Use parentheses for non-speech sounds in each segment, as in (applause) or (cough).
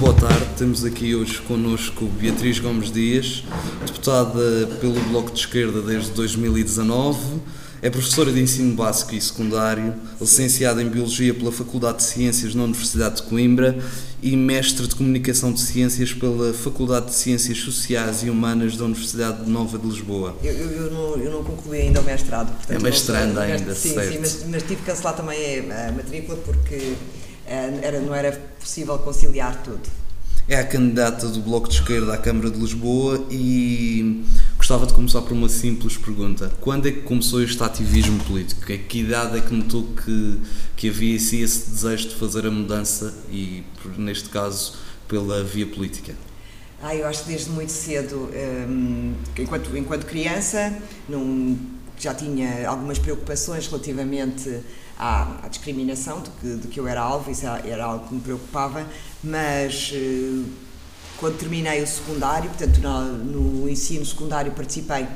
boa tarde. Temos aqui hoje connosco Beatriz Gomes Dias, deputada pelo Bloco de Esquerda desde 2019. É professora de ensino básico e secundário, licenciada em Biologia pela Faculdade de Ciências na Universidade de Coimbra e mestre de Comunicação de Ciências pela Faculdade de Ciências Sociais e Humanas da Universidade Nova de Lisboa. Eu, eu, eu, não, eu não, concluí ainda o mestrado. Portanto, é mestrando ainda, sim, certo. Sim, mas, mas tive que cancelar também a matrícula porque era, não era possível conciliar tudo. É a candidata do Bloco de Esquerda à Câmara de Lisboa e gostava de começar por uma simples pergunta. Quando é que começou este ativismo político? A que idade é que notou que, que havia esse desejo de fazer a mudança e, neste caso, pela via política? Ah, eu acho que desde muito cedo, hum, enquanto, enquanto criança, não, já tinha algumas preocupações relativamente à, à discriminação de que, de que, eu era alvo, isso era algo que me preocupava, mas eh, quando terminei o secundário, portanto no, no ensino secundário participei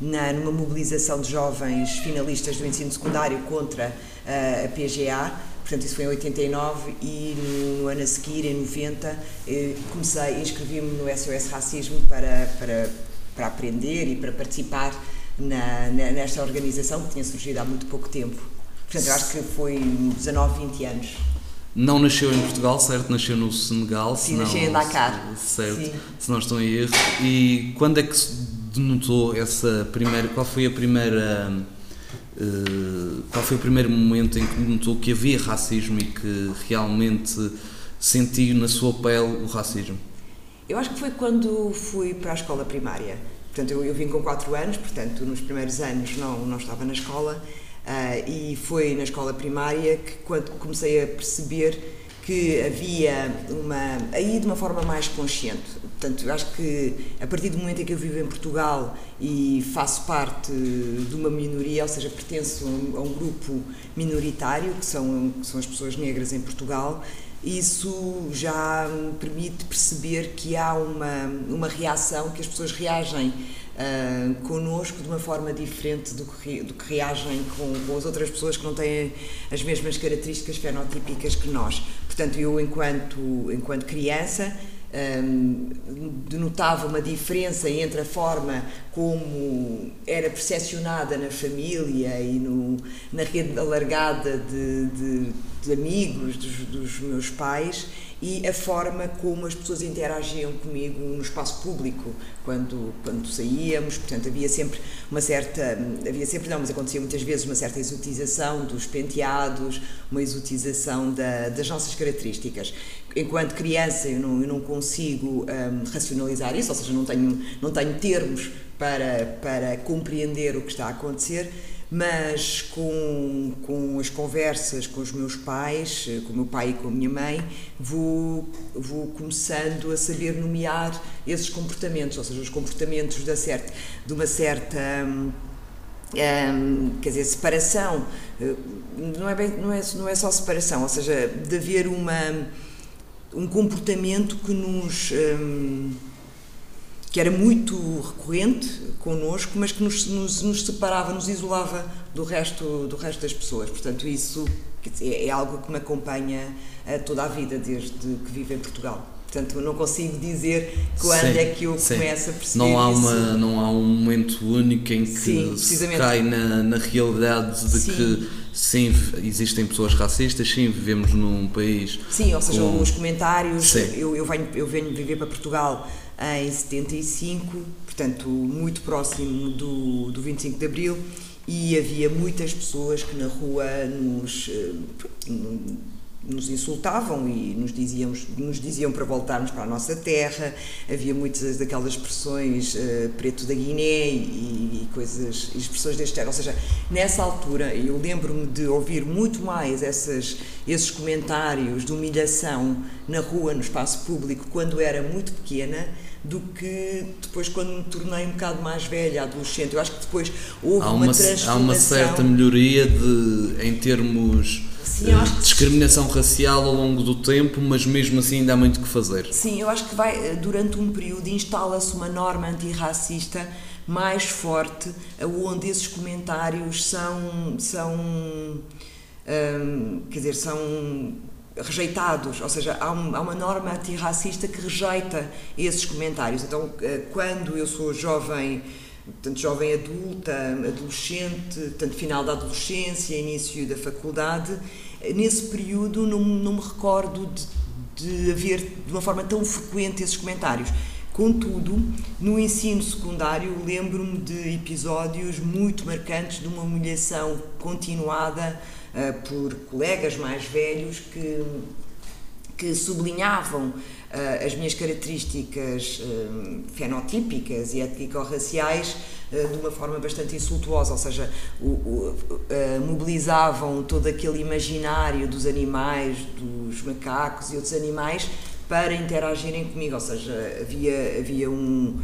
na, numa mobilização de jovens finalistas do ensino secundário contra uh, a PGA, portanto isso foi em 89 e no, no ano a seguir, em 90, eh, comecei, inscrevi-me no SOS Racismo para, para, para aprender e para participar na, nesta organização que tinha surgido há muito pouco tempo. Portanto, eu acho que foi 19, 20 anos. Não nasceu em Portugal, certo? Nasceu no Senegal. Sim, nasceu em Dakar. Certo, Sim. se não estou em erro. E quando é que se denotou essa primeira. Qual foi a primeira. Uh, qual foi o primeiro momento em que notou que havia racismo e que realmente sentiu na sua pele o racismo? Eu acho que foi quando fui para a escola primária. Portanto, eu, eu vim com 4 anos, portanto, nos primeiros anos não, não estava na escola Uh, e foi na escola primária que quando comecei a perceber que havia uma aí de uma forma mais consciente. Portanto acho que a partir do momento em que eu vivo em Portugal e faço parte de uma minoria ou seja pertenço a um, a um grupo minoritário que são que são as pessoas negras em Portugal isso já permite perceber que há uma uma reação que as pessoas reagem uh, connosco de uma forma diferente do que, do que reagem com, com, as outras pessoas que não têm as mesmas características fenotípicas que nós. Portanto, eu, enquanto, enquanto criança, denotava uma diferença entre a forma como era percepcionada na família e no, na rede alargada de, de, de amigos dos, dos meus pais e a forma como as pessoas interagiam comigo no espaço público quando quando saíamos portanto havia sempre uma certa havia sempre não mas acontecia muitas vezes uma certa exotização dos penteados uma exotização da, das nossas características. Enquanto criança eu não, eu não consigo um, racionalizar isso ou seja não tenho não tenho termos para para compreender o que está a acontecer mas com, com as conversas com os meus pais, com o meu pai e com a minha mãe, vou, vou começando a saber nomear esses comportamentos, ou seja, os comportamentos da certa, de uma certa. Hum, hum, quer dizer, separação, não é, bem, não, é, não é só separação, ou seja, de haver uma, um comportamento que nos. Hum, que era muito recorrente connosco, mas que nos, nos, nos, separava, nos isolava do resto, do resto das pessoas. Portanto, isso é, é algo que me acompanha toda a vida, desde que vivo em Portugal. Portanto, não consigo dizer quando sim, é que eu sim. começo a perceber não há isso. Uma, não há um momento único em que sim, se cai na, na realidade de que sim, existem pessoas racistas, sim, vivemos num país... Sim, ou seja, com... os comentários... Eu, eu, venho, eu venho viver para Portugal em 75, portanto, muito próximo do, do 25 de Abril, e havia muitas pessoas que na rua nos, eh, nos insultavam e nos, diziam nos diziam para voltarmos para a nossa terra. Havia muitas daquelas expressões uh, preto da Guiné e, e coisas, expressões deste género. Ou seja, nessa altura eu lembro-me de ouvir muito mais essas, esses comentários de humilhação na rua, no espaço público, quando era muito pequena do que depois quando me tornei um bocado mais velha, adolescente. Eu acho que depois houve há uma, uma transformação. Há uma certa melhoria de, em termos Sim, de discriminação racial ao longo do tempo, mas mesmo assim ainda há muito que fazer. Sim, eu acho que vai durante um período instala-se uma norma antirracista mais forte, onde esses comentários são são hum, quer dizer, são rejeitados, ou seja, há, um, há uma norma antirracista que rejeita esses comentários. Então, uh, quando eu sou jovem tanto jovem adulta, adolescente, tanto final da adolescência, início da faculdade, nesse período não, não me recordo de, de haver de uma forma tão frequente esses comentários. Contudo, no ensino secundário, lembro-me de episódios muito marcantes de uma humilhação continuada por colegas mais velhos que, que sublinhavam uh, as minhas características uh, fenotípicas e étnico-raciais uh, de uma forma bastante insultuosa, ou seja, o, o, mobilizavam todo aquele imaginário dos animais, dos macacos e outros animais para interagirem comigo, ou seja, havia, havia um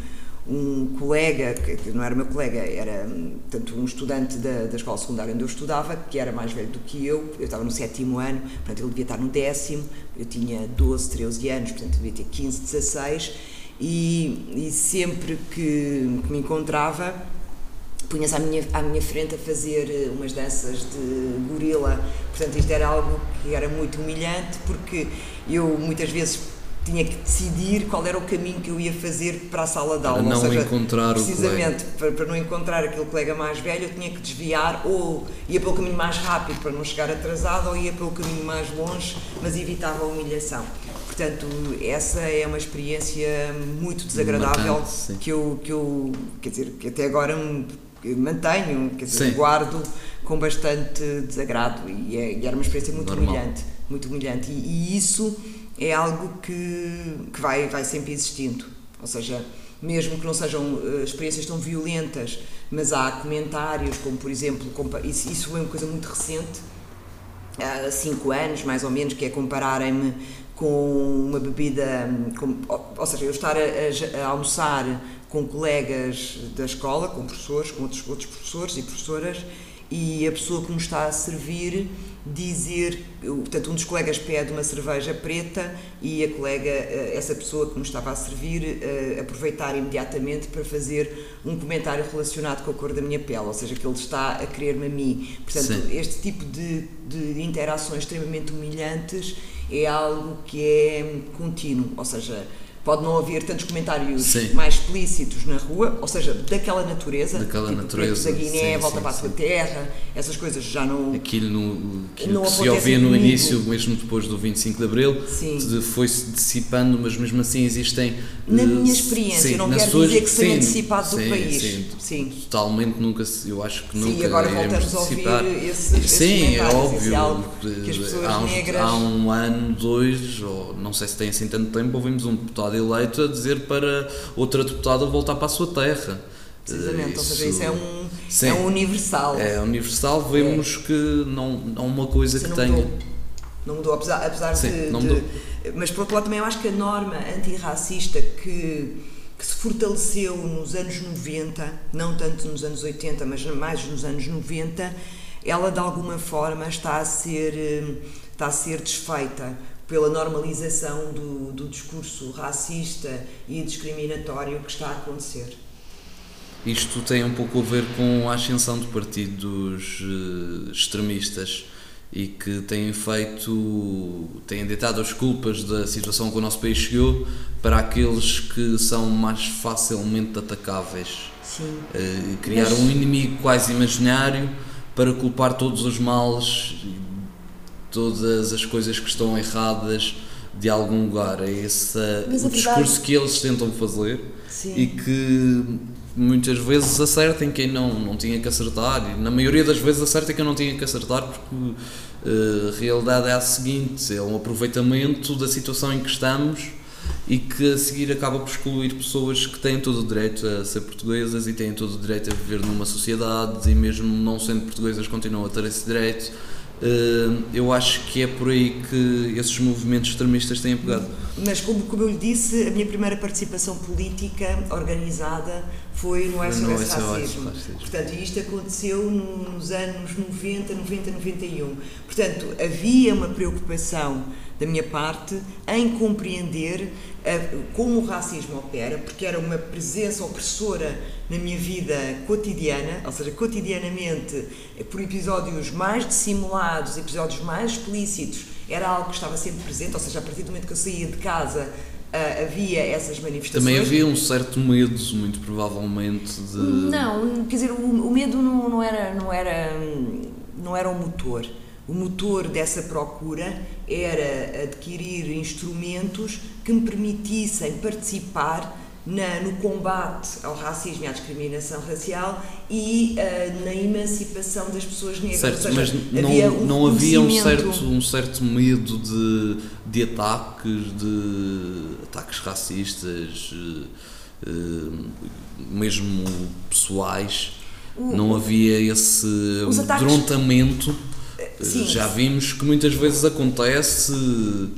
um colega, que não era meu colega, era tanto um estudante da, da escola secundária onde eu estudava, que era mais velho do que eu, eu estava no sétimo ano, portanto ele devia estar no décimo, eu tinha 12, 13 anos, portanto devia ter 15, 16, e, e sempre que, que me encontrava, punha-se à minha, à minha frente a fazer umas danças de gorila, portanto isto era algo que era muito humilhante, porque eu muitas vezes tinha que decidir qual era o caminho que eu ia fazer para a sala de aula. Para não seja, encontrar precisamente, o para, para, não encontrar aquele colega mais velho, eu tinha que desviar ou ia pelo caminho mais rápido para não chegar atrasado ou ia pelo caminho mais longe, mas evitava a humilhação. Portanto, essa é uma experiência muito desagradável Marcante, que eu, que eu, quer dizer, que até agora mantenho, quer dizer, guardo com bastante desagrado e, é, e era uma experiência muito Normal. humilhante, muito humilhante e, e isso é algo que, que vai, vai sempre existindo. Ou seja, mesmo que não sejam uh, experiências tão violentas, mas há comentários, como por exemplo, isso, foi uma coisa muito recente, há cinco anos mais ou menos, que é compararem-me com uma bebida, com, ou seja, eu estar a, a, a, almoçar com colegas da escola, com professores, com outros, outros professores e professoras, e a pessoa que me está a servir dizer, portanto, um dos colegas pede uma cerveja preta e a colega, eh, essa pessoa que me estava a servir, eh, aproveitar imediatamente para fazer um comentário relacionado com a cor da minha pele, ou seja, que ele está a querer-me a mim. Portanto, Sim. este tipo de, de interações extremamente humilhantes é algo que é contínuo, ou seja, pode não haver tantos comentários sim. mais explícitos na rua, ou seja, daquela natureza, daquela tipo, natureza, da Guiné, sim, volta sim, para a tua terra, essas coisas já não. Aquilo, no, aquilo não que se ouvia no início, mesmo depois do 25 de Abril, foi-se dissipando, mas mesmo assim existem. Na minha experiência, não quero suas, dizer que se tenha dissipado do país. Sim, totalmente nunca, eu acho que nunca. Sim, agora voltamos a ouvir esses, esses Sim, é óbvio. Que as pessoas há, uns, negras... há um ano, dois, ou não sei se tem assim tanto tempo, ouvimos um deputado eleito a dizer para outra deputada voltar para a sua terra. Precisamente, isso, ou seja, isso é um, sim, é um universal. É universal, vemos é. que não, não é uma coisa que tenha. Mudou. Não mudou, apesar, apesar sim, de, não mudou. de. Mas por outro lado, também eu acho que a norma antirracista que, que se fortaleceu nos anos 90, não tanto nos anos 80, mas mais nos anos 90, ela de alguma forma está a ser, eh, está a ser desfeita pela normalização do, do discurso racista e discriminatório que está a acontecer. Isto tem um pouco a ver com a ascensão de partidos uh, extremistas e que têm feito, têm deitado as culpas da situação que o nosso país chegou para aqueles que são mais facilmente atacáveis. Sim. Uh, criar Mas... um inimigo quase imaginário para culpar todos os males todas as coisas que estão erradas de algum lugar. É esse o discurso que eles tentam fazer Sim. e que muitas vezes acertem quem não, não tinha que acertar. E na maioria das vezes acertem quem não tinha que acertar porque uh, a realidade é a seguinte: é um aproveitamento da situação em que estamos e que a seguir acaba por excluir pessoas que têm todo o direito a ser portuguesas e têm todo o direito a viver numa sociedade e mesmo não sendo portuguesas continuam a ter esse direito eu acho que é por aí que esses movimentos extremistas têm pegado. Mas, como, como eu lhe disse, a minha primeira participação política organizada foi no SOS Racismo. Portanto, isto aconteceu nos anos 90, 90, 91. Portanto, havia uma preocupação da minha parte em compreender uh, como o racismo opera, porque era uma presença opressora na minha vida cotidiana, ou seja, cotidianamente, eh, por episódios mais dissimulados, episódios mais explícitos, era algo que estava sempre presente, ou seja, a partir do momento que eu saía de casa uh, havia essas manifestações. Também havia um certo medo, muito provavelmente, de. Não, quer dizer, o, o medo não, não, era, não, era, não era o motor. O motor dessa procura era adquirir instrumentos que me permitissem participar na, no combate ao racismo e à discriminação racial e uh, na emancipação das pessoas negras. Certo, seja, mas não havia um, não havia um certo, um certo medo de, de ataques, de ataques racistas, uh, mesmo pessoais. O, não havia esse amedrontamento. Sim. Já vimos que muitas vezes acontece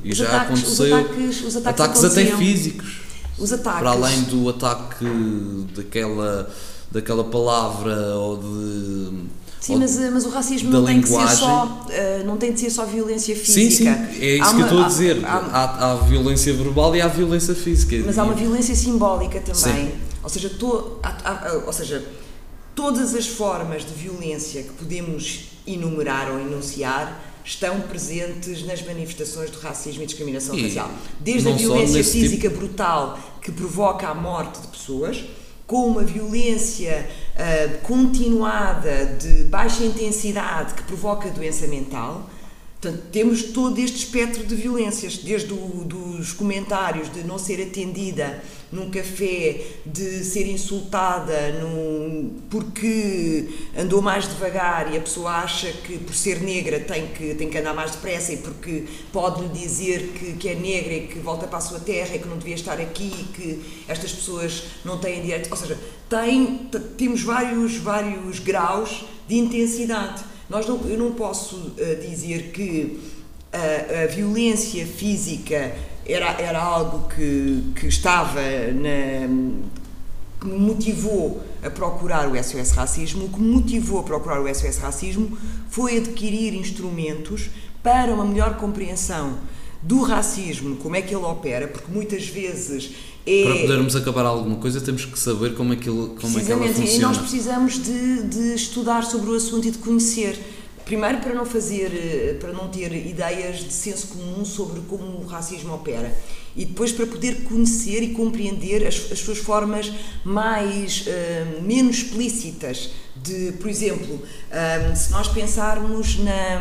e já ataques, aconteceu. Os ataques, os ataques, ataques até físicos os ataques. Para além do ataque daquela, daquela palavra ou de. Sim, mas, mas o racismo não tem, que ser só, não tem de ser só violência física. Sim, sim, é isso há que uma, eu estou a dizer. Há, há, há, violência verbal e há violência física. Mas há uma violência simbólica também. Sim. Ou seja, to, há, ou seja, todas as formas de violência que podemos enumerar ou enunciar estão presentes nas manifestações do racismo e discriminação e racial. Desde a violência física tipo... brutal que provoca a morte de pessoas, com uma violência uh, continuada de baixa intensidade que provoca doença mental, Portanto, temos todo este espectro de violências, desde o, dos comentários de não ser atendida num café, de ser insultada num, porque andou mais devagar e a pessoa acha que por ser negra tem que, tem que andar mais depressa e porque pode-lhe dizer que, que é negra e que volta para a sua terra e que não devia estar aqui e que estas pessoas não têm direito. Ou seja, tem, temos vários, vários graus de intensidade. Nós não, eu não posso uh, dizer que a, a, violência física era, era algo que, que estava na, que me motivou a procurar o SOS Racismo. O que me motivou a procurar o SOS Racismo foi adquirir instrumentos para uma melhor compreensão do racismo, como é que ele opera, porque muitas vezes é... Para podermos acabar alguma coisa temos que saber como é que, ele, como é que ela funciona. E nós precisamos de, de estudar sobre o assunto e de conhecer. Primeiro para não fazer, eh, para não ter ideias de senso comum sobre como o racismo opera e depois para poder conhecer e compreender as, as suas formas mais uh, menos explícitas de, por exemplo, uh, se nós pensarmos na,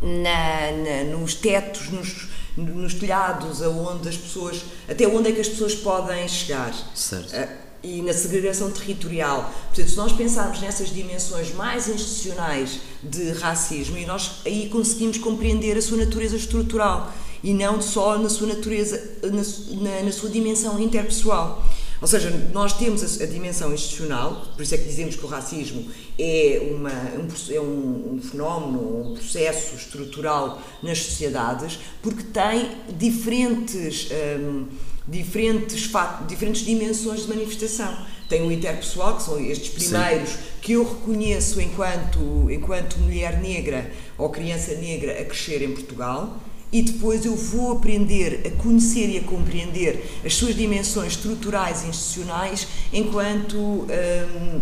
na, na, nos tetos, nos, nos telhados, aonde as pessoas, até onde é que as pessoas podem chegar. Certo. Uh, e na segregação territorial. Portanto, se nós pensarmos nessas dimensões mais institucionais de racismo, e nós aí conseguimos compreender a sua natureza estrutural e não só na sua natureza, na, na, na sua dimensão interpessoal. Ou seja, nós temos a, a, dimensão institucional, por isso é que dizemos que o racismo é, uma, um, é um, um fenómeno, um processo estrutural nas sociedades, porque tem diferentes. Um, diferentes, fatos, diferentes dimensões de manifestação. Tem o interpessoal, que são estes primeiros Sim. que eu reconheço enquanto, enquanto mulher negra ou criança negra a crescer em Portugal, e depois eu vou aprender a conhecer e a compreender as suas dimensões estruturais e institucionais enquanto hum,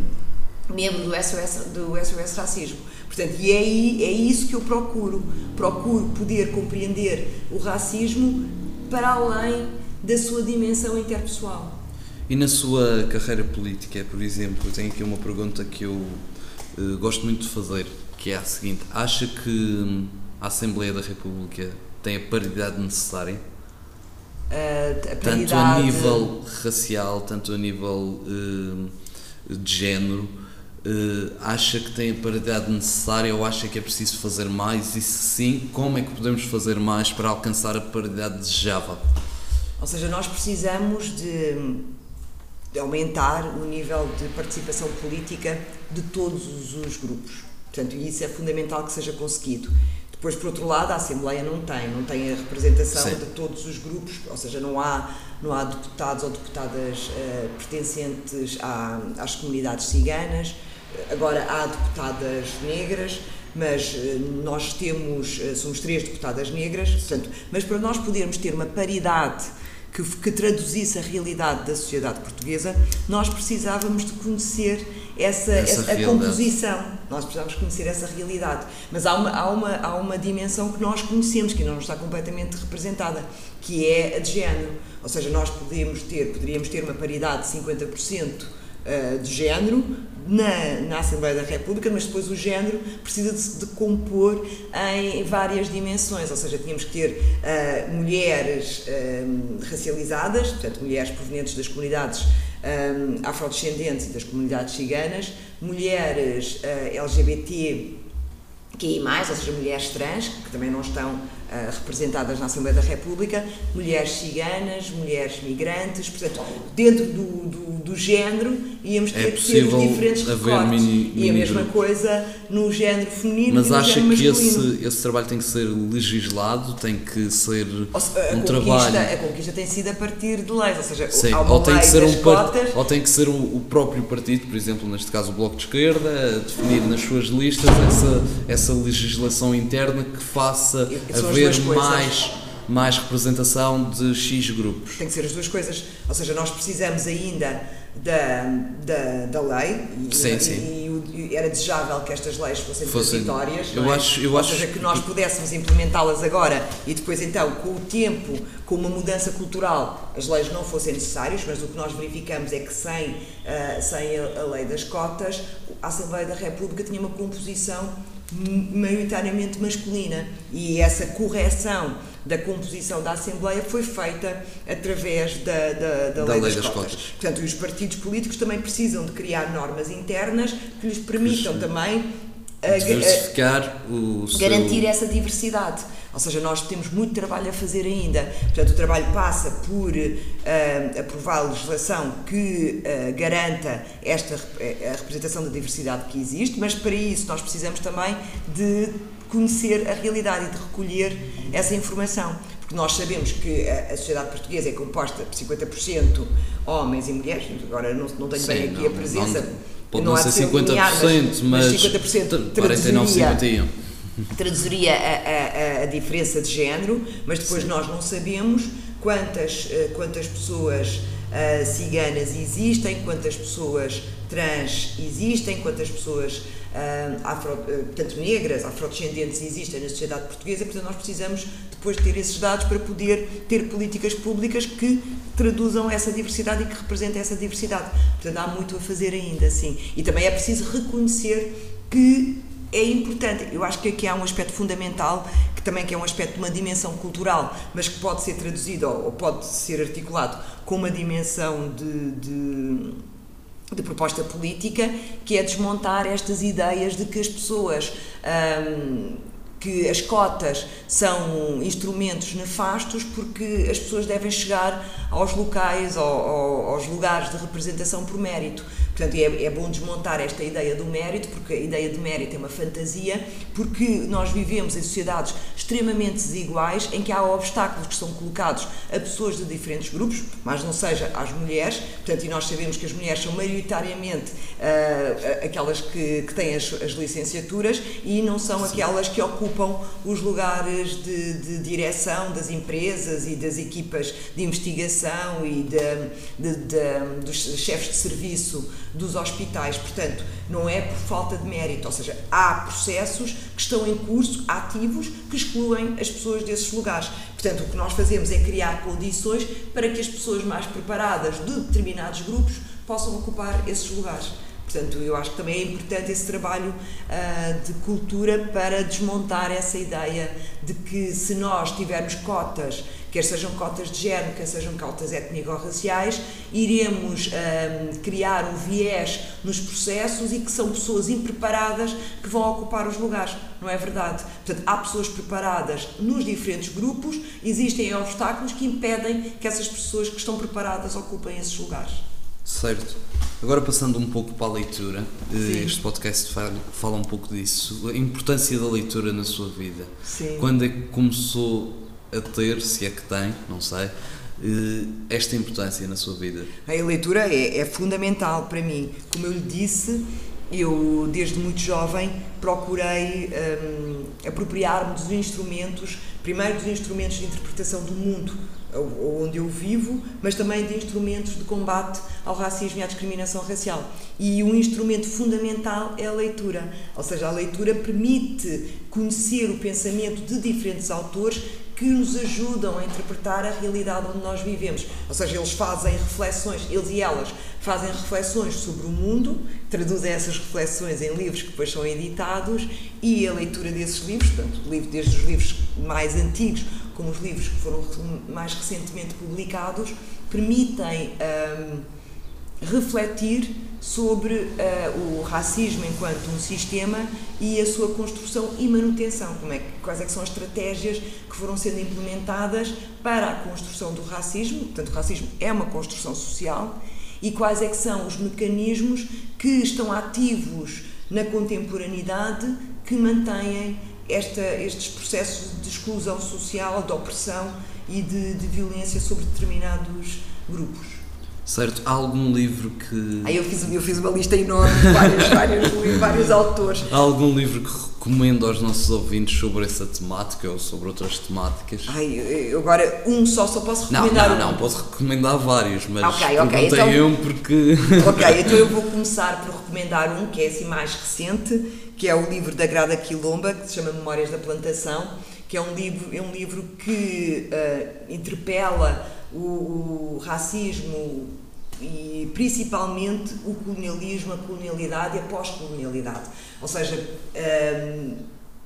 membro do SOS, do SOS Racismo. Portanto, e é, é isso que eu procuro. Procuro poder compreender o racismo para além da sua dimensão interpessoal. E na sua carreira política, por exemplo, tenho aqui uma pergunta que eu uh, gosto muito de fazer, que é a seguinte: acha que a Assembleia da República tem a paridade necessária? Uh, a paridade... Tanto a nível racial, tanto a nível uh, de género, uh, acha que tem a paridade necessária ou acha que é preciso fazer mais? E se sim, como é que podemos fazer mais para alcançar a paridade desejável? Ou seja, nós precisamos de, de aumentar o nível de participação política de todos os grupos. Portanto, isso é fundamental que seja conseguido. Depois, por outro lado, a Assembleia não tem, não tem a representação Sim. de todos os grupos, ou seja, não há, não há deputados ou deputadas uh, pertencentes à, às comunidades ciganas, agora há deputadas negras, mas uh, nós temos, uh, somos três deputadas negras, portanto, mas para nós podermos ter uma paridade que, que traduzisse a realidade da sociedade portuguesa, nós precisávamos de conhecer essa, Essa a realidade. composição. Nós precisamos conhecer essa realidade. Mas há uma, há, uma, há uma dimensão que nós conhecemos, que não está completamente representada, que é a de género. Ou seja, nós podemos ter, poderíamos ter uma paridade de 50% eh, de género na, na Assembleia da República, mas depois o género precisa de se decompor em várias dimensões, ou seja, tínhamos que ter eh, mulheres eh, racializadas, portanto, mulheres provenientes das comunidades eh, afrodescendentes e das comunidades ciganas, mulheres eh, LGBT QI+, ou seja, mulheres trans, que também não estão ah, representadas na Assembleia da República, mulheres ciganas, mulheres migrantes, portanto, dentro do, do, do género íamos ter É ter diferentes haver recortes. mini- e a mini mesma grupos. coisa no género feminino Mas e no acha género que esse, esse trabalho tem que ser legislado, tem que ser Ou se- a, um trabalho. a conquista tem sido a partir de leis, ou seja, Sim, há uma ou tem que ser um cotas, ou tem que ser o, o próprio partido, por exemplo, neste caso o Bloco de Esquerda, definir nas suas listas essa, essa legislação interna que faça haver mais, mais representação de X grupos. Tem que ser as duas coisas. Ou seja, nós precisamos ainda da, da, da lei e, Sim, e- sim. e era desejável que estas leis fossem, transitórias. eu é? acho- eu Ou acho seja, que que- nós pudéssemos implementá-las agora e depois, então, com o tempo, com uma mudança cultural, as leis não fossem necessárias, mas o que nós verificamos é que sem, ah, sem a, a lei das cotas, a Assembleia da República tinha uma composição maioritariamente masculina e essa correção da composição da Assembleia foi feita através da, da, da Da lei, lei das, das cotas. cotas. Portanto, os partidos políticos também precisam de criar normas internas que lhes permitam Sim. também a- a- Diversificar o seu... garantir essa diversidade. Ou seja, nós temos muito trabalho a fazer ainda. Portanto, o trabalho passa por ah, aprovar legislação que ah, garanta esta rep- a representação da diversidade que existe, mas para isso nós precisamos também de conhecer a realidade e de recolher essa informação. Porque nós sabemos que a, a sociedade portuguesa é composta por 50% homens e mulheres, agora não, não tenho Sim, bem aqui não- a presença. não- pode não não ser linear, 50%, mas, 50% 49, traduziria 51. Traduziria a, a- a diferença de género, mas depois nós não sabemos quantas, eh, quantas pessoas ah, ciganas existem, quantas pessoas trans existem, quantas pessoas ah, afro, eh, portanto, negras, afrodescendentes existem na sociedade portuguesa, portanto nós precisamos depois de ter esses dados para poder ter políticas públicas que traduzam essa diversidade e que representem essa diversidade. Portanto, há muito a fazer ainda, sim. E também é preciso reconhecer que é importante. Eu acho que aqui há um aspecto fundamental, que também que é um aspecto de uma dimensão cultural, mas que pode ser traduzido ou, pode ser articulado com uma dimensão de, de, de proposta política, que é desmontar estas ideias de que as pessoas. hum, que as cotas são instrumentos nefastos porque as pessoas devem chegar aos locais, ao- ao- aos lugares de representação por mérito. Portanto, é, é bom desmontar esta ideia do mérito, porque a ideia de mérito é uma fantasia, porque nós vivemos em sociedades extremamente desiguais, em que há obstáculos que são colocados a pessoas de diferentes grupos, mas não seja às mulheres, portanto, e nós sabemos que as mulheres são maioritariamente ah, aquelas que, que têm as, as licenciaturas e não são aquelas que ocupam os lugares de, de direção das empresas e das equipas de investigação e de- de- de- dos chefes de serviço dos hospitais. Portanto, não é por falta de mérito, ou seja, há processos que estão em curso, ativos, que excluem as pessoas desses lugares. Portanto, o que nós fazemos é criar condições para que as pessoas mais preparadas de determinados grupos possam ocupar esses lugares. Portanto, eu acho que também é importante esse trabalho ah, de cultura para desmontar essa ideia de que se nós tivermos cotas, quer sejam cotas de género, quer sejam cotas étnico-raciais, iremos ah, criar um viés nos processos e que são pessoas impreparadas que vão ocupar os lugares. Não é verdade? Portanto, há pessoas preparadas nos diferentes grupos, existem obstáculos que impedem que essas pessoas que estão preparadas ocupem esses lugares. Certo. Agora passando um pouco para a leitura, eh, Sim. este podcast fala, fala um pouco disso, a importância da leitura na sua vida. Sim. Quando é que começou a ter, se é que tem, não sei, eh, esta importância na sua vida? A leitura é, é fundamental para mim. Como eu lhe disse, eu desde muito jovem procurei hum, apropriar-me dos instrumentos primeiro dos instrumentos de interpretação do mundo onde eu vivo, mas também de instrumentos de combate ao racismo e à discriminação racial. E um instrumento fundamental é a leitura, ou seja, a leitura permite conhecer o pensamento de diferentes autores que nos ajudam a interpretar a realidade onde nós vivemos. Ou seja, eles fazem reflexões, eles e elas fazem reflexões sobre o mundo, traduzem essas reflexões em livros que depois são editados e a leitura desses livros, portanto, desde os livros mais antigos como os livros que foram mais recentemente publicados, permitem um, refletir sobre uh, o racismo enquanto um sistema e a sua construção e manutenção. Como é, quais é que são as estratégias que foram sendo implementadas para a construção do racismo, portanto, o racismo é uma construção social, e quais é que são os mecanismos que estão ativos na contemporaneidade que mantêm esta, estes processos de exclusão social, de opressão e de, de violência sobre determinados grupos. Certo, há algum livro que. Ah, eu, fiz, eu fiz uma lista enorme de vários, (laughs) vários, vários autores. Há algum livro que recomendo aos nossos ouvintes sobre essa temática ou sobre outras temáticas? Ai, eu agora um só, só posso recomendar não, não, um. Não, posso recomendar vários, mas okay, okay, então, um porque. Ok, (laughs) então eu vou começar por recomendar um que é assim mais recente, que é o livro da Grada Quilomba, que se chama Memórias da Plantação, que é um livro, é um livro que uh, interpela o, o racismo e principalmente o colonialismo, a colonialidade e a pós-colonialidade. Ou seja, um,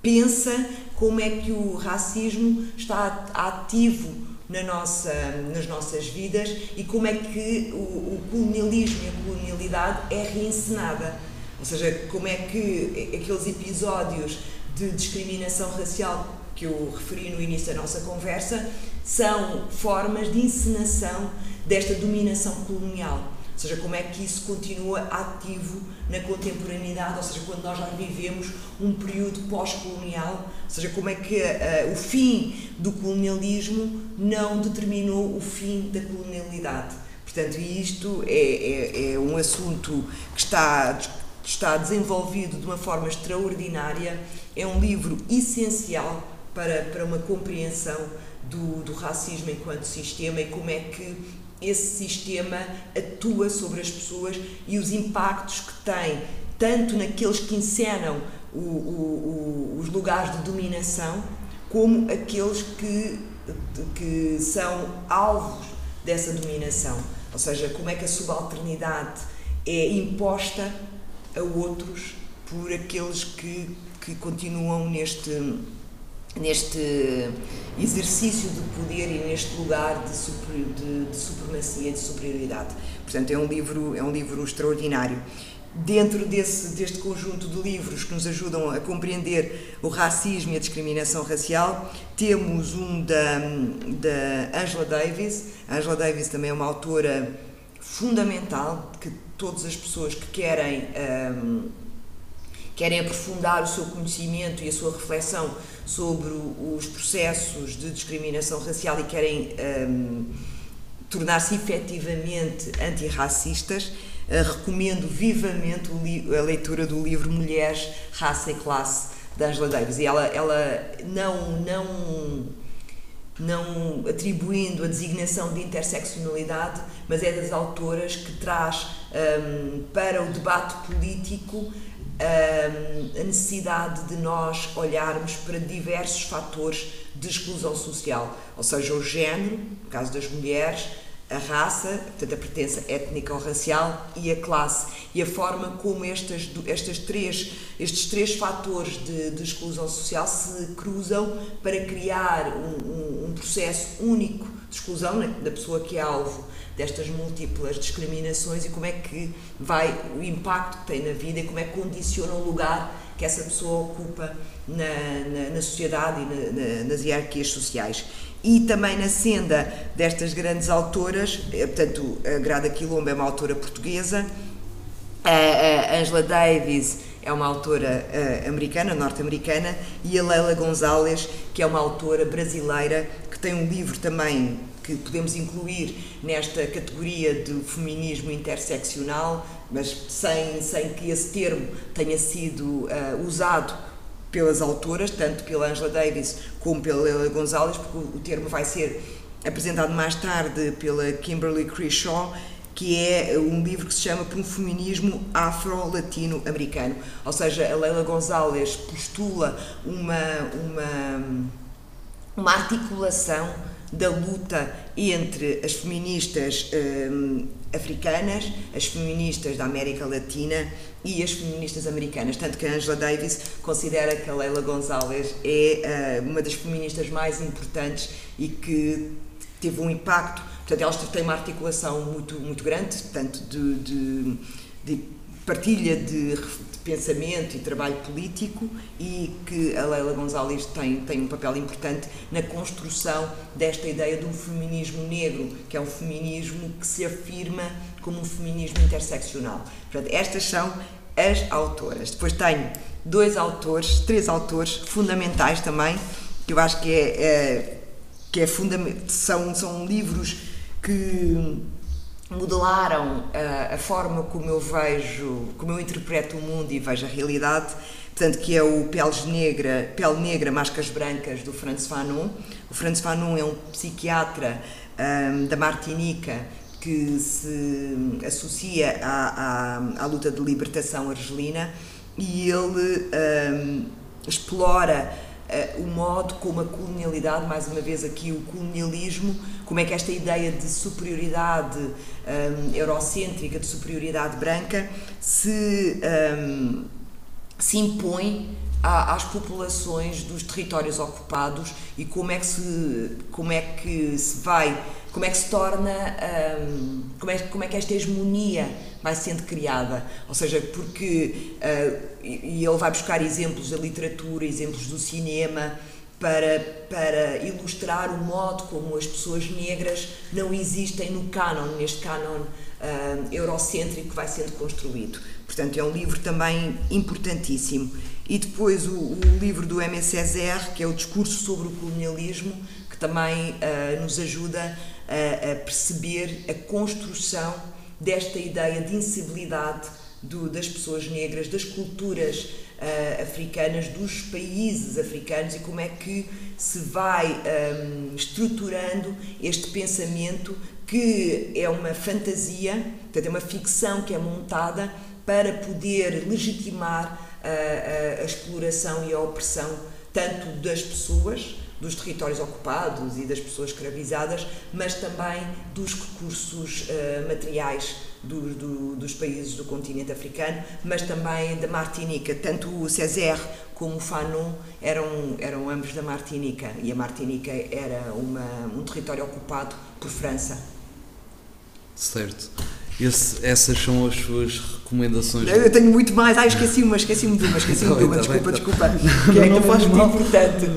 pensa como é que o racismo está ativo na nossa, nas nossas vidas e como é que o, o colonialismo e a colonialidade é reencenada. Ou seja, como é que aqueles episódios de discriminação racial que eu referi no início da nossa conversa são formas de encenação desta dominação colonial. Ou seja, como é que isso continua ativo na contemporaneidade, ou seja, quando nós já vivemos um período pós-colonial, ou seja, como é que uh, o fim do colonialismo não determinou o fim da colonialidade. Portanto, isto é, é, é um assunto que está, está desenvolvido de uma forma extraordinária, é um livro essencial para, para uma compreensão do, do racismo enquanto sistema e como é que esse sistema atua sobre as pessoas e os impactos que tem, tanto naqueles que encenam o, o, o, os lugares de dominação, como aqueles que, que são alvos dessa dominação. Ou seja, como é que a subalternidade é imposta a outros por aqueles que, que continuam neste neste exercício de poder e neste lugar de, super, de, de supremacia, de superioridade. Portanto, é um livro, é um livro extraordinário. Dentro desse, deste conjunto de livros que nos ajudam a compreender o racismo e a discriminação racial, temos um da, da Angela Davis. A Angela Davis também é uma autora fundamental que todas as pessoas que querem um, querem aprofundar o seu conhecimento e a sua reflexão sobre os processos de discriminação racial e querem um, tornar-se efetivamente antirracistas, uh, recomendo vivamente a leitura do livro Mulheres, Raça e Classe, de Angela Davis. E ela, ela não, não, não atribuindo a designação de interseccionalidade, mas é das autoras que traz um, para o debate político a necessidade de nós olharmos para diversos fatores de exclusão social, ou seja, o género, no caso das mulheres, a raça, portanto a pertença étnica ou racial e a classe e a forma como estas, estas três, estes três fatores de, de exclusão social se cruzam para criar um, um, um processo único de exclusão da pessoa que é alvo destas múltiplas discriminações e como é que vai o impacto que tem na vida e como é que condiciona o lugar que essa pessoa ocupa na, na, na sociedade e na, nas hierarquias sociais. E também na senda destas grandes autoras, eh, portanto, a Grada Quilombo é uma autora portuguesa, a Angela Davis é uma autora uh, americana, norte-americana, e a Leila Gonzalez, que é uma autora brasileira, que tem um livro também que podemos incluir nesta categoria de feminismo interseccional, mas sem, sem que esse termo tenha sido uh, usado pelas autoras, tanto pela Angela Davis como pela Leila Gonzalez, porque o termo vai ser apresentado mais tarde pela Kimberly Crenshaw, que é um livro que se chama Por um Feminismo Afro-Latino-Americano. Ou seja, a Leila Gonzalez postula uma, uma, uma articulação da luta entre as feministas hum, africanas, as feministas da América Latina e as feministas americanas. Tanto que a Angela Davis considera que a Leila Gonzalez é uh, uma das feministas mais importantes e que teve um impacto. Portanto, elas têm uma articulação muito, muito grande, tanto de, de, de partilha de, de, pensamento e trabalho político e que a Leila Gonzalez tem, tem um papel importante na construção desta ideia de um feminismo negro, que é um feminismo que se afirma como um feminismo interseccional. Portanto, estas são as autoras. Depois tenho dois autores, três autores fundamentais também, que eu acho que é, é que é são, são livros que modelaram a, a, forma como eu vejo, como eu interpreto o mundo e vejo a realidade, portanto que é o Peles Negra, Pele Negra, Máscaras Brancas, do Franz Fanon. O Franz Fanon é um psiquiatra um, da Martinica que se associa à, à, à, luta de libertação argelina e ele um, explora uh, o modo como a colonialidade, mais uma vez aqui o colonialismo, como é que esta ideia de superioridade um, eurocêntrica, de superioridade branca, se, um, se impõe às populações dos territórios ocupados e como é que se, como é que se vai, como é que se torna, um, como, é, como é que esta hegemonia vai sendo criada. Ou seja, porque. Uh, e ele vai buscar exemplos da literatura, exemplos do cinema, para, para ilustrar o modo como as pessoas negras não existem no canon, neste canon uh, eurocêntrico que vai sendo construído. Portanto, é um livro também importantíssimo. E depois o, o livro do M. Césaire, que é o Discurso sobre o Colonialismo, que também uh, nos ajuda a, a perceber a construção desta ideia de incivilidade do, das pessoas negras, das culturas uh, africanas, dos países africanos e como é que se vai um, ehm, estruturando este pensamento que é uma fantasia, portanto, é uma ficção que é montada para poder legitimar a, a, exploração e a opressão tanto das pessoas dos territórios ocupados e das pessoas escravizadas, mas também dos recursos uh, materiais do, do, dos países do continente africano, mas também da Martinica. Tanto o Césaire como o Fanon eram, eram ambos da Martinica e a Martinica era uma, um território ocupado por França. Certo. Esse, essas são as suas recomendações? Eu tenho muito mais. Ah, esqueci uma, esqueci-me de uma, esqueci-me de uma, tá desculpa, bem, tá. desculpa. Que é, não, faz muito importante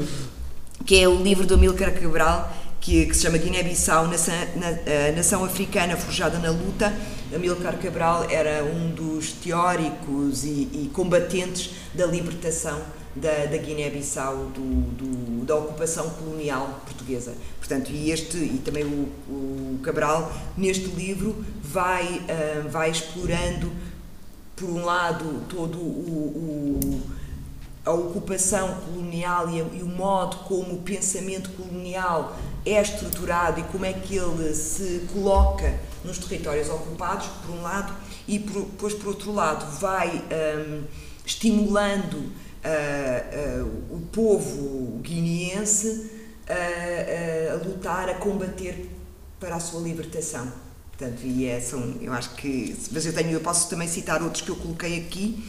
que é o livro do Amílcar Cabral, que, que, se chama Guiné-Bissau, nação, na, nação Africana Forjada na Luta. Amílcar Cabral era um dos teóricos e, e combatentes da libertação da, da Guiné-Bissau, da ocupação colonial portuguesa. Portanto, e este e também o, o Cabral neste livro vai uh, vai explorando por um lado todo o, o a ocupação colonial e, e, o modo como o pensamento colonial é estruturado e como é que ele se coloca nos territórios ocupados, por um lado, e por, depois, por outro lado, vai um, estimulando uh, uh, o povo guineense a, a, lutar, a combater para a sua libertação. Portanto, e é, são, eu acho que, mas eu tenho, eu posso também citar outros que eu coloquei aqui,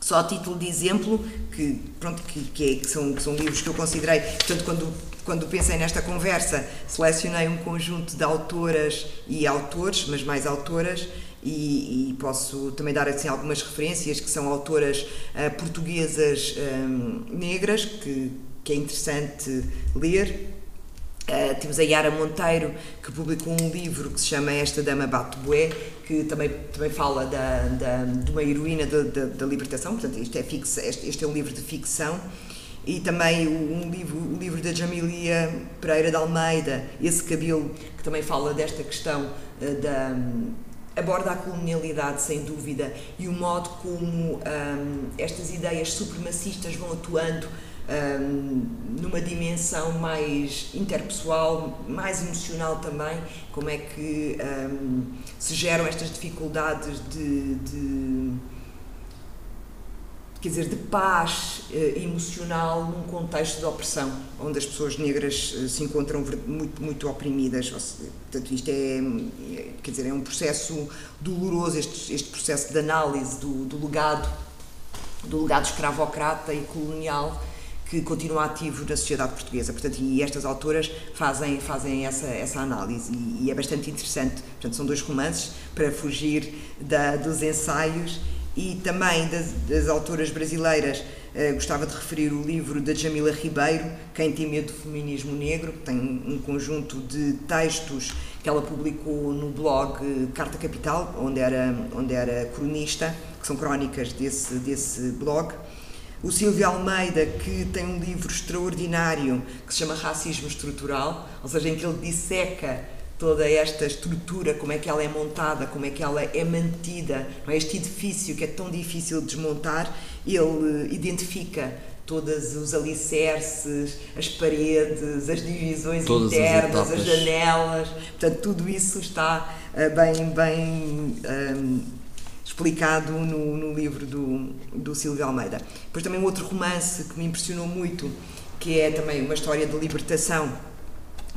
só a título de exemplo, que, pronto, que, que, é, que, são, que são livros que eu considerei, portanto, quando, quando pensei nesta conversa, selecionei um conjunto de autoras e autores, mas mais autoras, e, e posso também dar assim algumas referências que são autoras uh, portuguesas um, negras, que, que é interessante ler, Uh, temos a Yara Monteiro, que publicou um livro que se chama Esta Dama Bate Bué, que também, também fala da, da, de uma heroína da, libertação, portanto, isto é fixa, este, este, é um livro de ficção. E também um livro, o livro da Jamilia Pereira de Almeida, Esse Cabelo, que também fala desta questão uh, da, aborda a colonialidade sem dúvida e o modo como um, estas ideias supremacistas vão atuando um, numa dimensão mais interpessoal, mais emocional também, como é que um, se geram estas dificuldades de, de quer dizer, de paz eh, emocional num contexto de opressão, onde as pessoas negras eh, se encontram muito, muito oprimidas. Portanto, isto é, é, quer dizer, é um processo doloroso, este, este processo de análise do, do legado, do legado escravocrata e colonial que continua ativo na sociedade portuguesa. Portanto, e estas autoras fazem, fazem essa, essa análise e, e é bastante interessante. Portanto, são dois romances para fugir da, dos ensaios e também das, das autoras brasileiras, eh, gostava de referir o livro da Jamila Ribeiro, Quem tem medo do feminismo negro, que tem um conjunto de textos que ela publicou no blog Carta Capital, onde era, onde era cronista, que são crónicas desse, desse blog. O Silvio Almeida, que tem um livro extraordinário que se chama Racismo Estrutural, ou seja, em que ele disseca toda esta estrutura, como é que ela é montada, como é que ela é mantida, é? este edifício que é tão difícil de desmontar, ele identifica todos os alicerces, as paredes, as divisões Todas internas, as, as, janelas, portanto tudo isso está uh, bem, bem um, explicado no, no, livro do, do Silvio Almeida. Depois também um outro romance que me impressionou muito, que é também uma história de libertação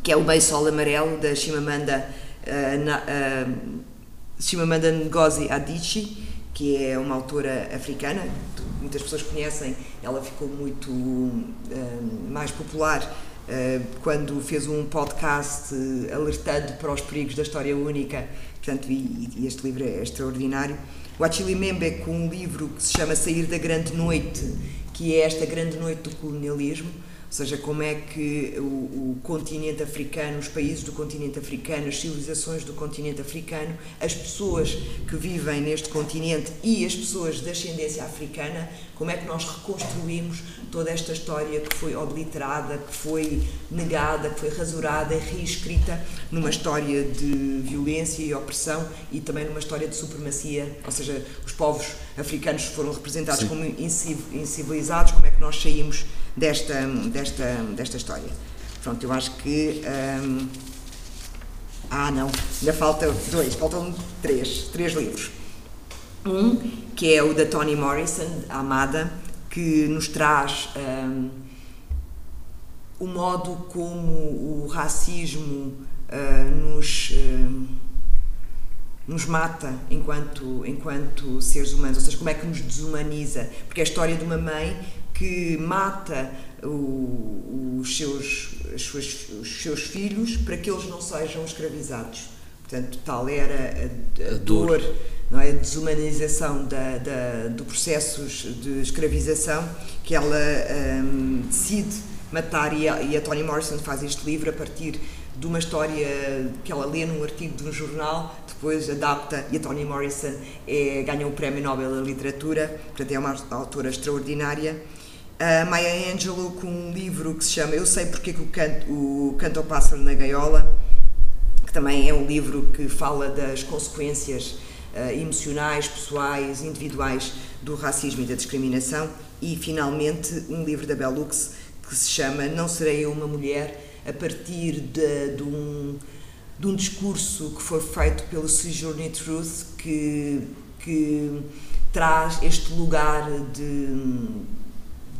que é o Beijo Sol Amarelo, da Chimamanda, uh, na, uh, Chimamanda Ngozi Adichie, que é uma autora africana, muitas pessoas conhecem, ela ficou muito uh, mais popular uh, quando fez um podcast alertando para os perigos da história única, portanto, e, e este livro é extraordinário. O Achille Membe com um livro que se chama Sair da Grande Noite, que é esta grande noite do colonialismo, seja, como é que o, o, continente africano, os países do continente africano, as civilizações do continente africano, as pessoas que vivem neste continente e as pessoas de ascendência africana, como é que nós reconstruímos toda esta história que foi obliterada, que foi negada, que foi rasurada e reescrita numa história de violência e opressão e também numa história de supremacia, ou seja, os povos africanos foram representados Sim. como incivilizados, como é que nós saímos desta, desta, desta história. Pronto, eu acho que. Hum, ah, não, ainda falta dois, faltam três, três livros. Um, que é o da Toni Morrison, a Amada, que nos traz um, o modo como o racismo uh, nos, nos mata enquanto, enquanto seres humanos, ou seja, como é que nos desumaniza. Porque é a história de uma mãe que mata o, os, seus, suas, os seus filhos para que eles não sejam escravizados. Portanto, tal era a, a, a dor, dor, não é? a desumanização da, da, do processos de escravização que ela um, decide matar e a, e a Toni Morrison faz este livro a partir de uma história que ela lê num artigo de um jornal, depois adapta e a Toni Morrison é, ganha o Prémio Nobel da Literatura, portanto é uma autora extraordinária a Maya Angelou com um livro que se chama Eu Sei Porque que o Canto, o canto ao Pássaro na Gaiola, que também é um livro que fala das consequências uh, emocionais, pessoais, individuais do racismo e da discriminação. E, finalmente, um livro da Bellux que se chama Não Serei Eu Uma Mulher, a partir de, de, um, de um discurso que foi feito pelo Sojourner Truth, que, que traz este lugar de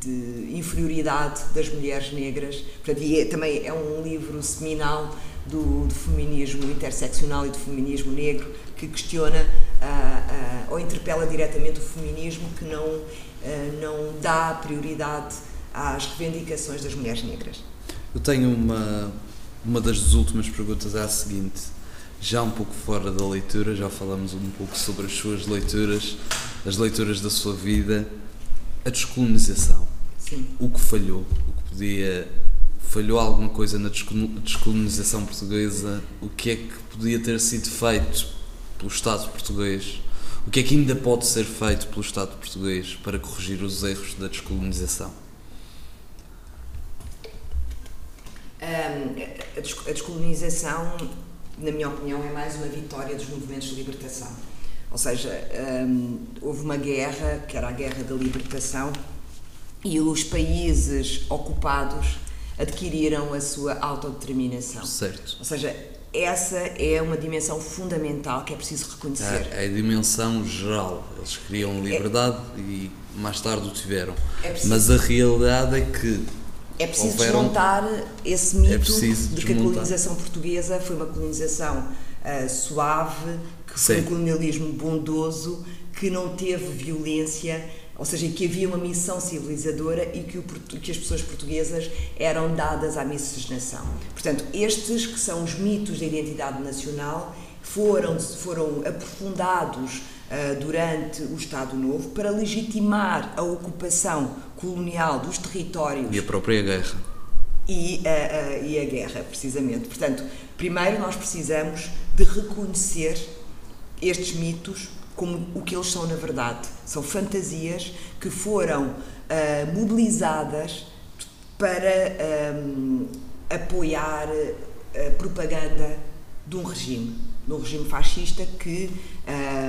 de inferioridade das mulheres negras. Portanto, e é, também é um livro seminal do, do, feminismo interseccional e do feminismo negro que questiona uh, uh, ou interpela diretamente o feminismo que não, uh, não dá prioridade às reivindicações das mulheres negras. Eu tenho uma, uma das últimas perguntas é a seguinte, já um pouco fora da leitura, já falamos um pouco sobre as suas leituras, as leituras da sua vida, a descolonização. Sim. O que falhou? O que podia. Falhou alguma coisa na descolonização portuguesa? O que é que podia ter sido feito pelo Estado português? O que é que ainda pode ser feito pelo Estado português para corrigir os erros da descolonização? Um, a descolonização na minha opinião, é mais uma vitória dos movimentos de libertação. Ou seja, hum, houve uma guerra, que era a Guerra da Libertação, e os países ocupados adquiriram a sua autodeterminação. Certo. Ou seja, essa é uma dimensão fundamental que é preciso reconhecer. É, é a dimensão geral. Eles queriam liberdade é, e mais tarde o tiveram. É Mas a realidade é que. É preciso houveram, desmontar esse mito é de que a colonização portuguesa foi uma colonização uh, suave, que foi Sim. um colonialismo bondoso, que não teve violência ou seja, que havia uma missão civilizadora e que, o, que, as pessoas portuguesas eram dadas à miscigenação. Portanto, estes que são os mitos da identidade nacional foram, foram aprofundados uh, durante o Estado Novo para legitimar a ocupação colonial dos territórios. E a própria guerra. E, e a guerra, precisamente. Portanto, primeiro nós precisamos de reconhecer estes mitos como o que eles são na verdade. São fantasias que foram uh, mobilizadas para um, apoiar a propaganda de um regime, de um regime fascista que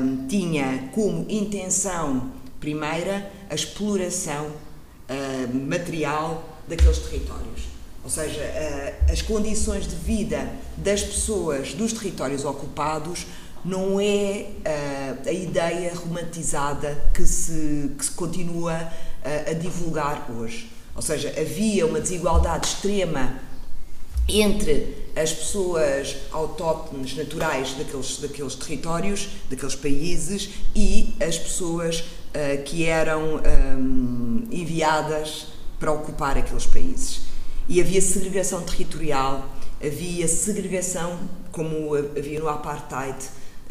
um, tinha como intenção primeira a exploração uh, material daqueles territórios. Ou seja, uh, as condições de vida das pessoas dos territórios ocupados não é uh, a ideia romantizada que se, que se continua uh, a divulgar hoje. Ou seja, havia uma desigualdade extrema entre as pessoas autóctones naturais daqueles, daqueles territórios, daqueles países e as pessoas uh, que eram um, enviadas para ocupar aqueles países. E havia segregação territorial, havia segregação como havia no apartheid,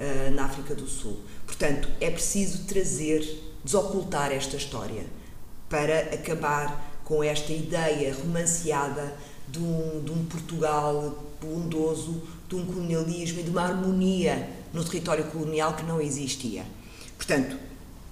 uh, na África do Sul. Portanto, é preciso trazer, desocultar esta história para acabar com esta ideia romanceada de um, de um Portugal bondoso, de um colonialismo e de uma harmonia no território colonial que não existia. Portanto,